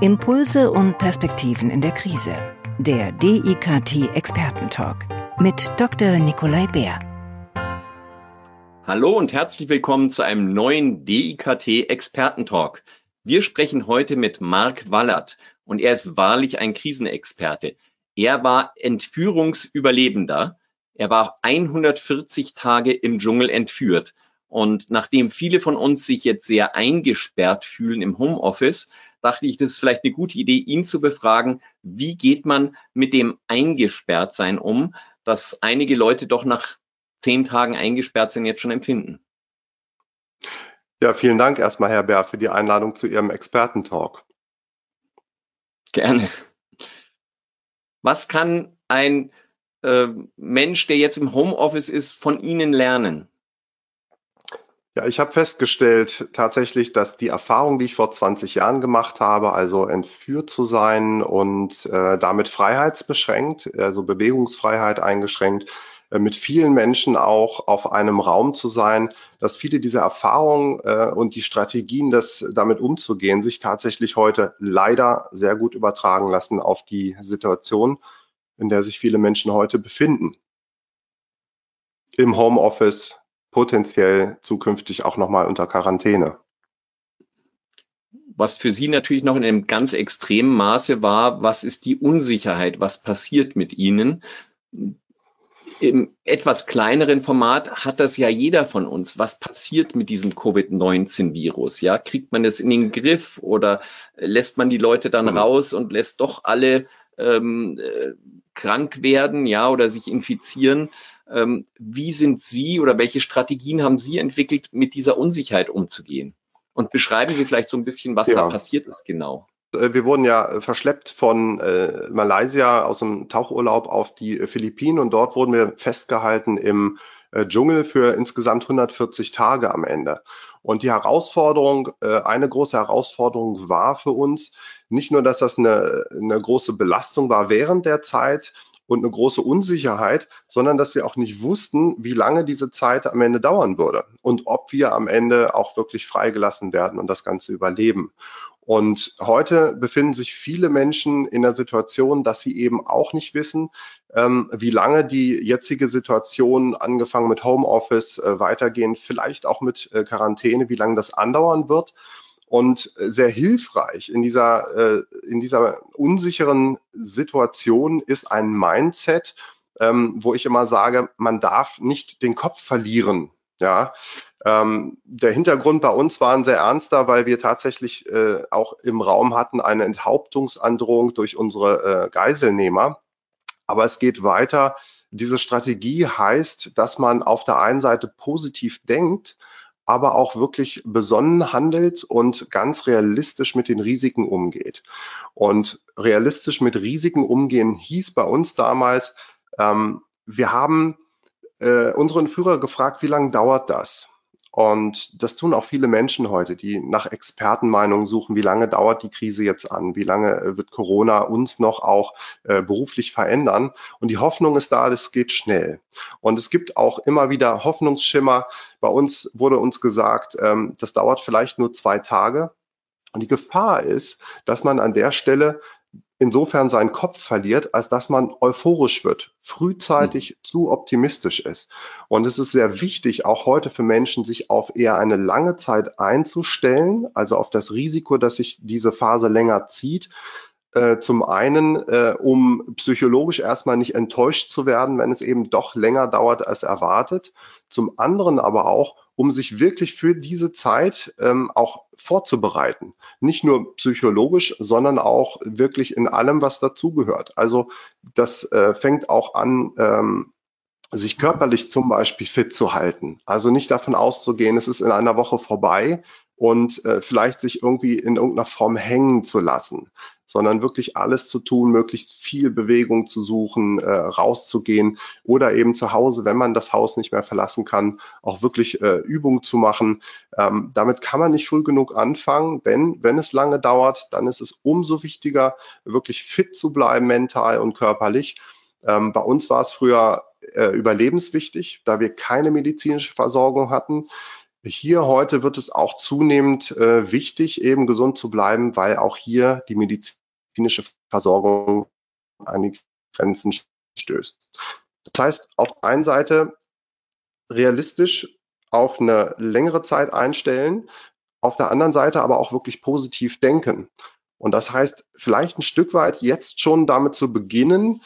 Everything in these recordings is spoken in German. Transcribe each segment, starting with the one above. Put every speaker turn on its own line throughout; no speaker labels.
Impulse und Perspektiven in der Krise. Der DIKT Expertentalk mit Dr. Nikolai Bär.
Hallo und herzlich willkommen zu einem neuen DIKT Expertentalk. Wir sprechen heute mit Marc Wallert und er ist wahrlich ein Krisenexperte. Er war Entführungsüberlebender. Er war 140 Tage im Dschungel entführt. Und nachdem viele von uns sich jetzt sehr eingesperrt fühlen im Homeoffice, dachte ich, das ist vielleicht eine gute Idee, ihn zu befragen, wie geht man mit dem Eingesperrtsein um, dass einige Leute doch nach zehn Tagen eingesperrt sind, jetzt schon empfinden.
Ja, vielen Dank erstmal, Herr Bär, für die Einladung zu Ihrem Expertentalk.
Gerne. Was kann ein äh, Mensch, der jetzt im Homeoffice ist, von Ihnen lernen?
Ja, ich habe festgestellt tatsächlich, dass die Erfahrung, die ich vor 20 Jahren gemacht habe, also entführt zu sein und äh, damit freiheitsbeschränkt, also Bewegungsfreiheit eingeschränkt, äh, mit vielen Menschen auch auf einem Raum zu sein, dass viele dieser Erfahrungen äh, und die Strategien, das damit umzugehen, sich tatsächlich heute leider sehr gut übertragen lassen auf die Situation, in der sich viele Menschen heute befinden. Im Homeoffice, potenziell zukünftig auch nochmal unter Quarantäne.
Was für Sie natürlich noch in einem ganz extremen Maße war, was ist die Unsicherheit, was passiert mit Ihnen? Im etwas kleineren Format hat das ja jeder von uns. Was passiert mit diesem Covid-19-Virus? Ja, kriegt man es in den Griff oder lässt man die Leute dann mhm. raus und lässt doch alle ähm, äh, krank werden, ja, oder sich infizieren. Ähm, wie sind Sie oder welche Strategien haben Sie entwickelt, mit dieser Unsicherheit umzugehen? Und beschreiben Sie vielleicht so ein bisschen, was ja. da passiert ist genau.
Äh, wir wurden ja verschleppt von äh, Malaysia aus dem Tauchurlaub auf die Philippinen und dort wurden wir festgehalten im äh, Dschungel für insgesamt 140 Tage am Ende. Und die Herausforderung, äh, eine große Herausforderung war für uns, nicht nur, dass das eine, eine große Belastung war während der Zeit und eine große Unsicherheit, sondern dass wir auch nicht wussten, wie lange diese Zeit am Ende dauern würde und ob wir am Ende auch wirklich freigelassen werden und das Ganze überleben. Und heute befinden sich viele Menschen in der Situation, dass sie eben auch nicht wissen, ähm, wie lange die jetzige Situation, angefangen mit Homeoffice, äh, weitergehen, vielleicht auch mit äh, Quarantäne, wie lange das andauern wird. Und sehr hilfreich in dieser, äh, in dieser unsicheren Situation ist ein Mindset, ähm, wo ich immer sage, man darf nicht den Kopf verlieren. Ja, ähm, der Hintergrund bei uns war ein sehr ernster, weil wir tatsächlich äh, auch im Raum hatten eine Enthauptungsandrohung durch unsere äh, Geiselnehmer. Aber es geht weiter. Diese Strategie heißt, dass man auf der einen Seite positiv denkt, aber auch wirklich besonnen handelt und ganz realistisch mit den Risiken umgeht. Und realistisch mit Risiken umgehen hieß bei uns damals, ähm, wir haben äh, unseren Führer gefragt, wie lange dauert das? Und das tun auch viele Menschen heute, die nach Expertenmeinungen suchen, wie lange dauert die Krise jetzt an, wie lange äh, wird Corona uns noch auch äh, beruflich verändern. Und die Hoffnung ist da, das geht schnell. Und es gibt auch immer wieder Hoffnungsschimmer. Bei uns wurde uns gesagt, ähm, das dauert vielleicht nur zwei Tage. Und die Gefahr ist, dass man an der Stelle insofern seinen Kopf verliert, als dass man euphorisch wird, frühzeitig mhm. zu optimistisch ist. Und es ist sehr wichtig, auch heute für Menschen, sich auf eher eine lange Zeit einzustellen, also auf das Risiko, dass sich diese Phase länger zieht. Äh, zum einen, äh, um psychologisch erstmal nicht enttäuscht zu werden, wenn es eben doch länger dauert als erwartet. Zum anderen aber auch, um sich wirklich für diese Zeit ähm, auch vorzubereiten. Nicht nur psychologisch, sondern auch wirklich in allem, was dazugehört. Also das äh, fängt auch an, ähm, sich körperlich zum Beispiel fit zu halten. Also nicht davon auszugehen, es ist in einer Woche vorbei und äh, vielleicht sich irgendwie in irgendeiner Form hängen zu lassen, sondern wirklich alles zu tun, möglichst viel Bewegung zu suchen, äh, rauszugehen oder eben zu Hause, wenn man das Haus nicht mehr verlassen kann, auch wirklich äh, Übung zu machen. Ähm, damit kann man nicht früh genug anfangen, denn wenn es lange dauert, dann ist es umso wichtiger, wirklich fit zu bleiben, mental und körperlich. Ähm, bei uns war es früher äh, überlebenswichtig, da wir keine medizinische Versorgung hatten. Hier heute wird es auch zunehmend äh, wichtig, eben gesund zu bleiben, weil auch hier die medizinische Versorgung an die Grenzen stößt. Das heißt, auf der einen Seite realistisch auf eine längere Zeit einstellen, auf der anderen Seite aber auch wirklich positiv denken. Und das heißt, vielleicht ein Stück weit jetzt schon damit zu beginnen,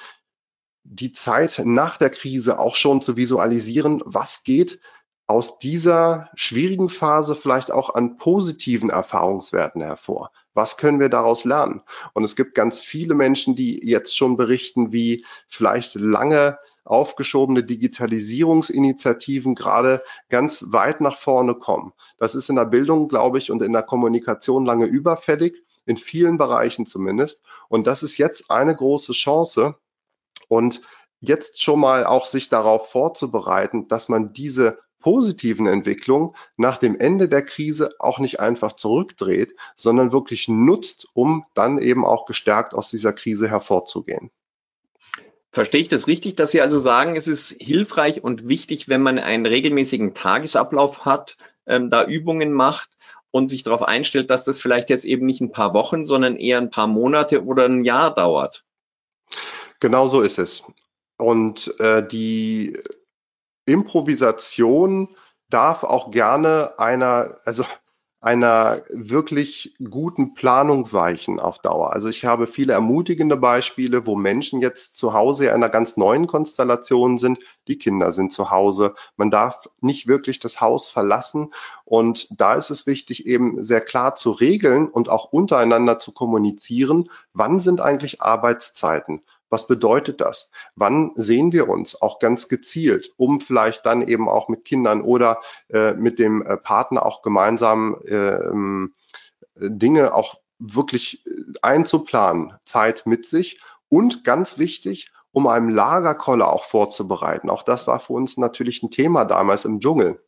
die Zeit nach der Krise auch schon zu visualisieren, was geht aus dieser schwierigen Phase vielleicht auch an positiven Erfahrungswerten hervor? Was können wir daraus lernen? Und es gibt ganz viele Menschen, die jetzt schon berichten, wie vielleicht lange aufgeschobene Digitalisierungsinitiativen gerade ganz weit nach vorne kommen. Das ist in der Bildung, glaube ich, und in der Kommunikation lange überfällig, in vielen Bereichen zumindest. Und das ist jetzt eine große Chance. Und jetzt schon mal auch sich darauf vorzubereiten, dass man diese positiven Entwicklung nach dem Ende der Krise auch nicht einfach zurückdreht, sondern wirklich nutzt, um dann eben auch gestärkt aus dieser Krise hervorzugehen.
Verstehe ich das richtig, dass Sie also sagen, es ist hilfreich und wichtig, wenn man einen regelmäßigen Tagesablauf hat, ähm, da Übungen macht und sich darauf einstellt, dass das vielleicht jetzt eben nicht ein paar Wochen, sondern eher ein paar Monate oder ein Jahr dauert?
Genau so ist es. Und äh, die Improvisation darf auch gerne einer, also einer wirklich guten Planung weichen auf Dauer. Also ich habe viele ermutigende Beispiele, wo Menschen jetzt zu Hause in einer ganz neuen Konstellation sind. Die Kinder sind zu Hause. Man darf nicht wirklich das Haus verlassen. Und da ist es wichtig, eben sehr klar zu regeln und auch untereinander zu kommunizieren. Wann sind eigentlich Arbeitszeiten? Was bedeutet das? Wann sehen wir uns auch ganz gezielt, um vielleicht dann eben auch mit Kindern oder äh, mit dem äh, Partner auch gemeinsam äh, Dinge auch wirklich äh, einzuplanen, Zeit mit sich und ganz wichtig, um einem Lagerkoller auch vorzubereiten. Auch das war für uns natürlich ein Thema damals im Dschungel.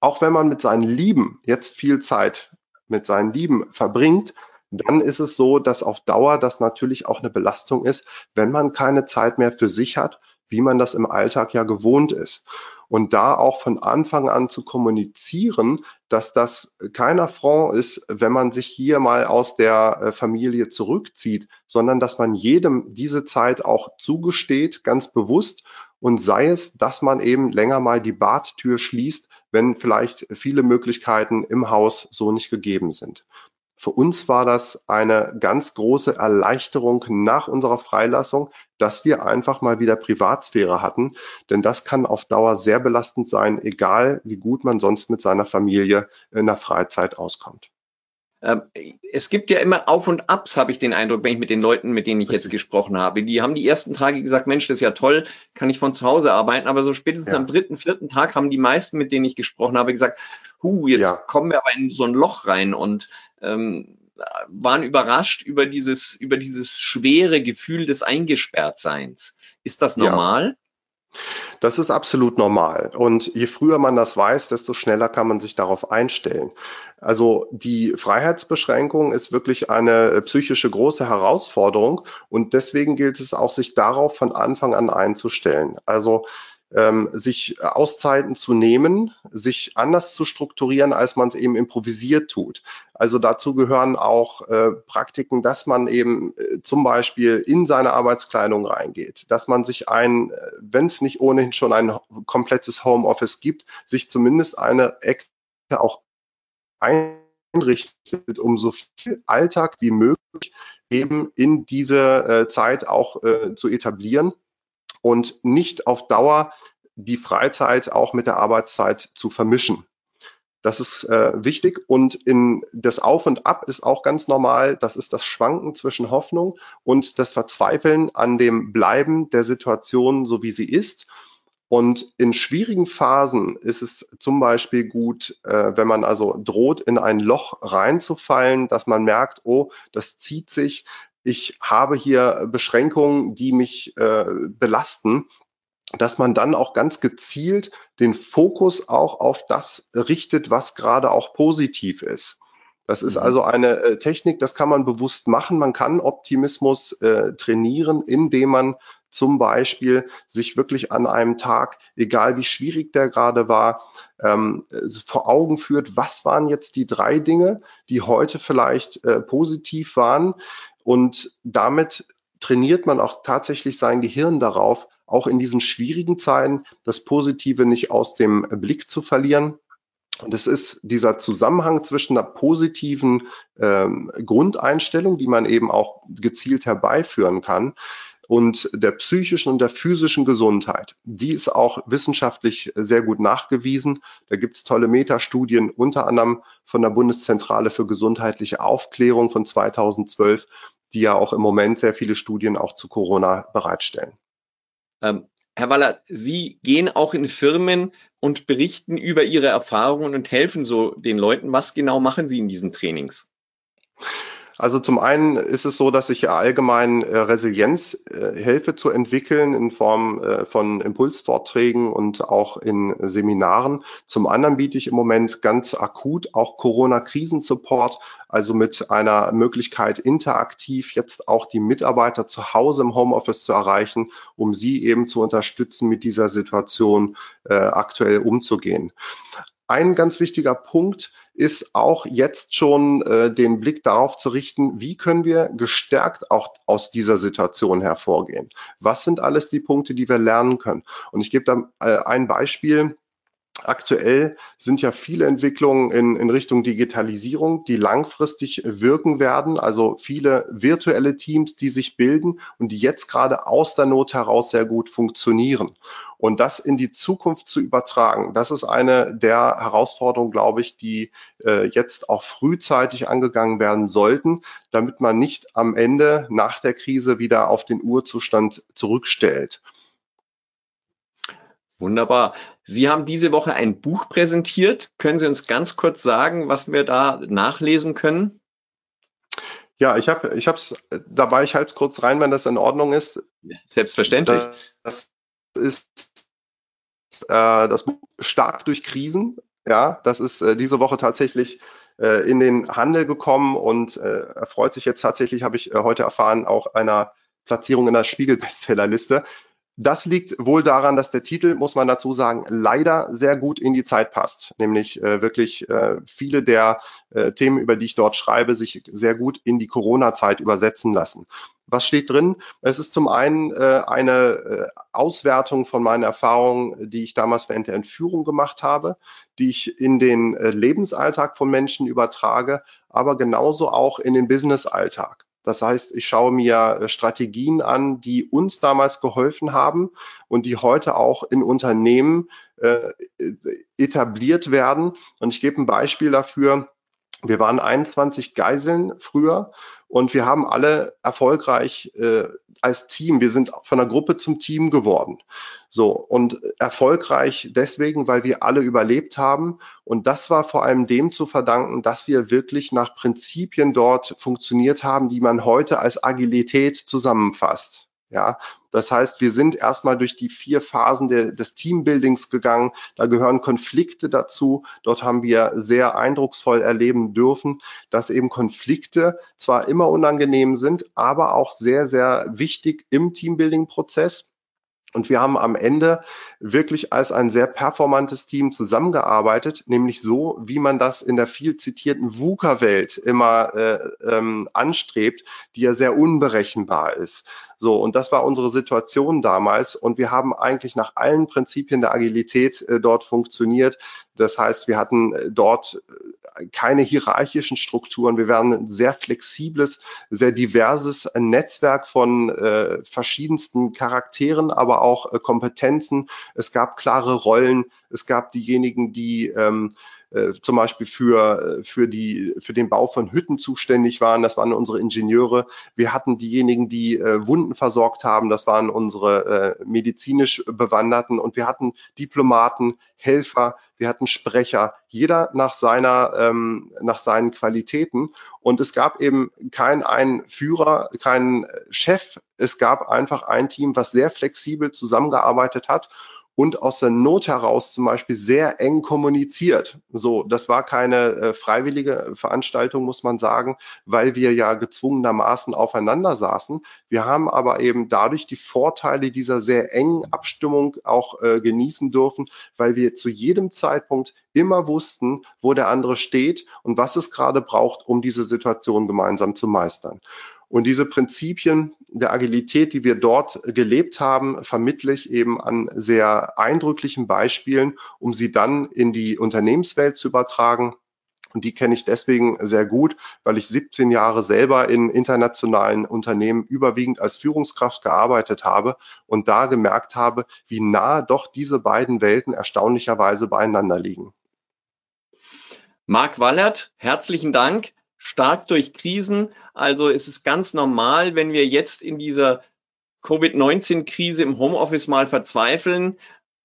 Auch wenn man mit seinen Lieben jetzt viel Zeit mit seinen Lieben verbringt, dann ist es so, dass auf Dauer das natürlich auch eine Belastung ist, wenn man keine Zeit mehr für sich hat, wie man das im Alltag ja gewohnt ist. Und da auch von Anfang an zu kommunizieren, dass das kein Affront ist, wenn man sich hier mal aus der äh, Familie zurückzieht, sondern dass man jedem diese Zeit auch zugesteht, ganz bewusst. Und sei es, dass man eben länger mal die Badtür schließt, wenn vielleicht viele Möglichkeiten im Haus so nicht gegeben sind. Für uns war das eine ganz große Erleichterung nach unserer Freilassung, dass wir einfach mal wieder Privatsphäre hatten. Denn das kann auf Dauer sehr belastend sein, egal wie gut man sonst mit seiner Familie in der Freizeit auskommt.
Ähm, es gibt ja immer Auf und Abs, habe ich den Eindruck, wenn ich mit den Leuten, mit denen ich jetzt gesprochen habe. Die haben die ersten Tage gesagt, Mensch, das ist ja toll, kann ich von zu Hause arbeiten. Aber so spätestens ja. am dritten, vierten Tag haben die meisten, mit denen ich gesprochen habe, gesagt, hu, jetzt ja. kommen wir aber in so ein Loch rein und ähm, waren überrascht über dieses, über dieses schwere Gefühl des Eingesperrtseins. Ist das normal? Ja.
Das ist absolut normal. Und je früher man das weiß, desto schneller kann man sich darauf einstellen. Also die Freiheitsbeschränkung ist wirklich eine psychische große Herausforderung. Und deswegen gilt es auch, sich darauf von Anfang an einzustellen. Also ähm, sich Auszeiten zu nehmen, sich anders zu strukturieren, als man es eben improvisiert tut. Also dazu gehören auch äh, Praktiken, dass man eben äh, zum Beispiel in seine Arbeitskleidung reingeht, dass man sich ein, äh, wenn es nicht ohnehin schon ein komplettes Homeoffice gibt, sich zumindest eine Ecke auch einrichtet, um so viel Alltag wie möglich eben in diese äh, Zeit auch äh, zu etablieren und nicht auf Dauer die Freizeit auch mit der Arbeitszeit zu vermischen. Das ist äh, wichtig und in das Auf und Ab ist auch ganz normal. Das ist das Schwanken zwischen Hoffnung und das Verzweifeln an dem Bleiben der Situation, so wie sie ist. Und in schwierigen Phasen ist es zum Beispiel gut, äh, wenn man also droht, in ein Loch reinzufallen, dass man merkt, oh, das zieht sich, ich habe hier Beschränkungen, die mich äh, belasten, dass man dann auch ganz gezielt den Fokus auch auf das richtet, was gerade auch positiv ist. Das ist mhm. also eine äh, Technik, das kann man bewusst machen. Man kann Optimismus äh, trainieren, indem man zum Beispiel sich wirklich an einem Tag, egal wie schwierig der gerade war, ähm, vor Augen führt, was waren jetzt die drei Dinge, die heute vielleicht äh, positiv waren und damit trainiert man auch tatsächlich sein Gehirn darauf, auch in diesen schwierigen Zeiten das Positive nicht aus dem Blick zu verlieren. Und es ist dieser Zusammenhang zwischen einer positiven ähm, Grundeinstellung, die man eben auch gezielt herbeiführen kann, und der psychischen und der physischen Gesundheit. Die ist auch wissenschaftlich sehr gut nachgewiesen. Da gibt es tolle Metastudien, unter anderem von der Bundeszentrale für gesundheitliche Aufklärung von 2012, die ja auch im Moment sehr viele Studien auch zu Corona bereitstellen.
Ähm, Herr Waller, Sie gehen auch in Firmen und berichten über Ihre Erfahrungen und helfen so den Leuten. Was genau machen Sie in diesen Trainings?
Also zum einen ist es so, dass ich allgemein äh, Resilienz äh, zu entwickeln in Form äh, von Impulsvorträgen und auch in Seminaren. Zum anderen biete ich im Moment ganz akut auch Corona-Krisensupport, also mit einer Möglichkeit interaktiv jetzt auch die Mitarbeiter zu Hause im Homeoffice zu erreichen, um sie eben zu unterstützen, mit dieser Situation äh, aktuell umzugehen. Ein ganz wichtiger Punkt ist auch jetzt schon äh, den Blick darauf zu richten, wie können wir gestärkt auch aus dieser Situation hervorgehen? Was sind alles die Punkte, die wir lernen können? Und ich gebe da äh, ein Beispiel. Aktuell sind ja viele Entwicklungen in, in Richtung Digitalisierung, die langfristig wirken werden. Also viele virtuelle Teams, die sich bilden und die jetzt gerade aus der Not heraus sehr gut funktionieren. Und das in die Zukunft zu übertragen, das ist eine der Herausforderungen, glaube ich, die äh, jetzt auch frühzeitig angegangen werden sollten, damit man nicht am Ende nach der Krise wieder auf den Urzustand zurückstellt.
Wunderbar. Sie haben diese Woche ein Buch präsentiert. Können Sie uns ganz kurz sagen, was wir da nachlesen können?
Ja, ich habe ich es dabei, ich halte es kurz rein, wenn das in Ordnung ist.
Selbstverständlich.
Das ist äh, das Buch Stark durch Krisen. Ja, das ist äh, diese Woche tatsächlich äh, in den Handel gekommen und äh, erfreut sich jetzt tatsächlich, habe ich äh, heute erfahren, auch einer Platzierung in der Spiegel-Bestsellerliste. Das liegt wohl daran, dass der Titel, muss man dazu sagen, leider sehr gut in die Zeit passt. Nämlich äh, wirklich äh, viele der äh, Themen, über die ich dort schreibe, sich sehr gut in die Corona-Zeit übersetzen lassen. Was steht drin? Es ist zum einen äh, eine äh, Auswertung von meinen Erfahrungen, die ich damals während der Entführung gemacht habe, die ich in den äh, Lebensalltag von Menschen übertrage, aber genauso auch in den Business-Alltag. Das heißt, ich schaue mir äh, Strategien an, die uns damals geholfen haben und die heute auch in Unternehmen äh, etabliert werden. Und ich gebe ein Beispiel dafür. Wir waren 21 Geiseln früher und wir haben alle erfolgreich äh, als Team, wir sind von der Gruppe zum Team geworden. So, und erfolgreich deswegen, weil wir alle überlebt haben. Und das war vor allem dem zu verdanken, dass wir wirklich nach Prinzipien dort funktioniert haben, die man heute als Agilität zusammenfasst. Ja, das heißt, wir sind erstmal durch die vier Phasen der, des Teambuildings gegangen. Da gehören Konflikte dazu. Dort haben wir sehr eindrucksvoll erleben dürfen, dass eben Konflikte zwar immer unangenehm sind, aber auch sehr, sehr wichtig im Teambuilding-Prozess. Und wir haben am Ende wirklich als ein sehr performantes Team zusammengearbeitet, nämlich so, wie man das in der viel zitierten VUCA-Welt immer äh, ähm, anstrebt, die ja sehr unberechenbar ist. So, und das war unsere Situation damals. Und wir haben eigentlich nach allen Prinzipien der Agilität äh, dort funktioniert. Das heißt, wir hatten äh, dort äh, keine hierarchischen Strukturen. Wir waren ein sehr flexibles, sehr diverses Netzwerk von äh, verschiedensten Charakteren, aber auch äh, Kompetenzen. Es gab klare Rollen. Es gab diejenigen, die ähm, äh, zum Beispiel für, äh, für, die, für den Bau von Hütten zuständig waren. Das waren unsere Ingenieure. Wir hatten diejenigen, die äh, Wunden versorgt haben. Das waren unsere äh, medizinisch Bewanderten. Und wir hatten Diplomaten, Helfer, wir hatten Sprecher, jeder nach seiner, ähm, nach seinen Qualitäten. Und es gab eben keinen einen Führer, keinen Chef. Es gab einfach ein Team, was sehr flexibel zusammengearbeitet hat und aus der Not heraus zum Beispiel sehr eng kommuniziert. So, das war keine äh, freiwillige Veranstaltung, muss man sagen, weil wir ja gezwungenermaßen aufeinander saßen. Wir haben aber eben dadurch die Vorteile dieser sehr engen Abstimmung auch äh, genießen dürfen, weil wir zu jedem Zeitpunkt immer wussten, wo der andere steht und was es gerade braucht, um diese Situation gemeinsam zu meistern. Und diese Prinzipien der Agilität, die wir dort gelebt haben, vermittle ich eben an sehr eindrücklichen Beispielen, um sie dann in die Unternehmenswelt zu übertragen. Und die kenne ich deswegen sehr gut, weil ich 17 Jahre selber in internationalen Unternehmen überwiegend als Führungskraft gearbeitet habe und da gemerkt habe, wie nah doch diese beiden Welten erstaunlicherweise beieinander liegen.
Marc Wallert, herzlichen Dank stark durch Krisen. Also es ist ganz normal, wenn wir jetzt in dieser Covid-19-Krise im Homeoffice mal verzweifeln.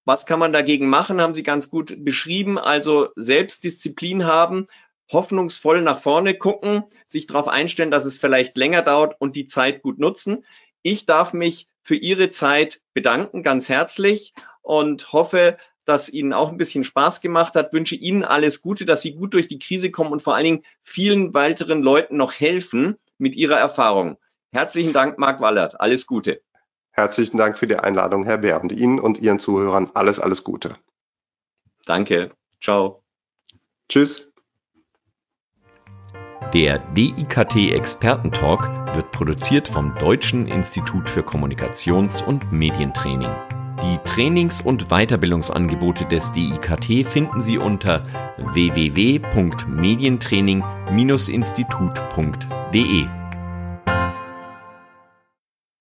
Was kann man dagegen machen? Haben Sie ganz gut beschrieben. Also Selbstdisziplin haben, hoffnungsvoll nach vorne gucken, sich darauf einstellen, dass es vielleicht länger dauert und die Zeit gut nutzen. Ich darf mich für Ihre Zeit bedanken, ganz herzlich und hoffe, das Ihnen auch ein bisschen Spaß gemacht hat. Wünsche Ihnen alles Gute, dass Sie gut durch die Krise kommen und vor allen Dingen vielen weiteren Leuten noch helfen mit Ihrer Erfahrung. Herzlichen Dank, Marc Wallert. Alles Gute.
Herzlichen Dank für die Einladung, Herr Bär, und Ihnen und Ihren Zuhörern alles, alles Gute.
Danke. Ciao.
Tschüss.
Der DIKT Expertentalk wird produziert vom Deutschen Institut für Kommunikations- und Medientraining. Die Trainings- und Weiterbildungsangebote des DIKT finden Sie unter www.medientraining-institut.de.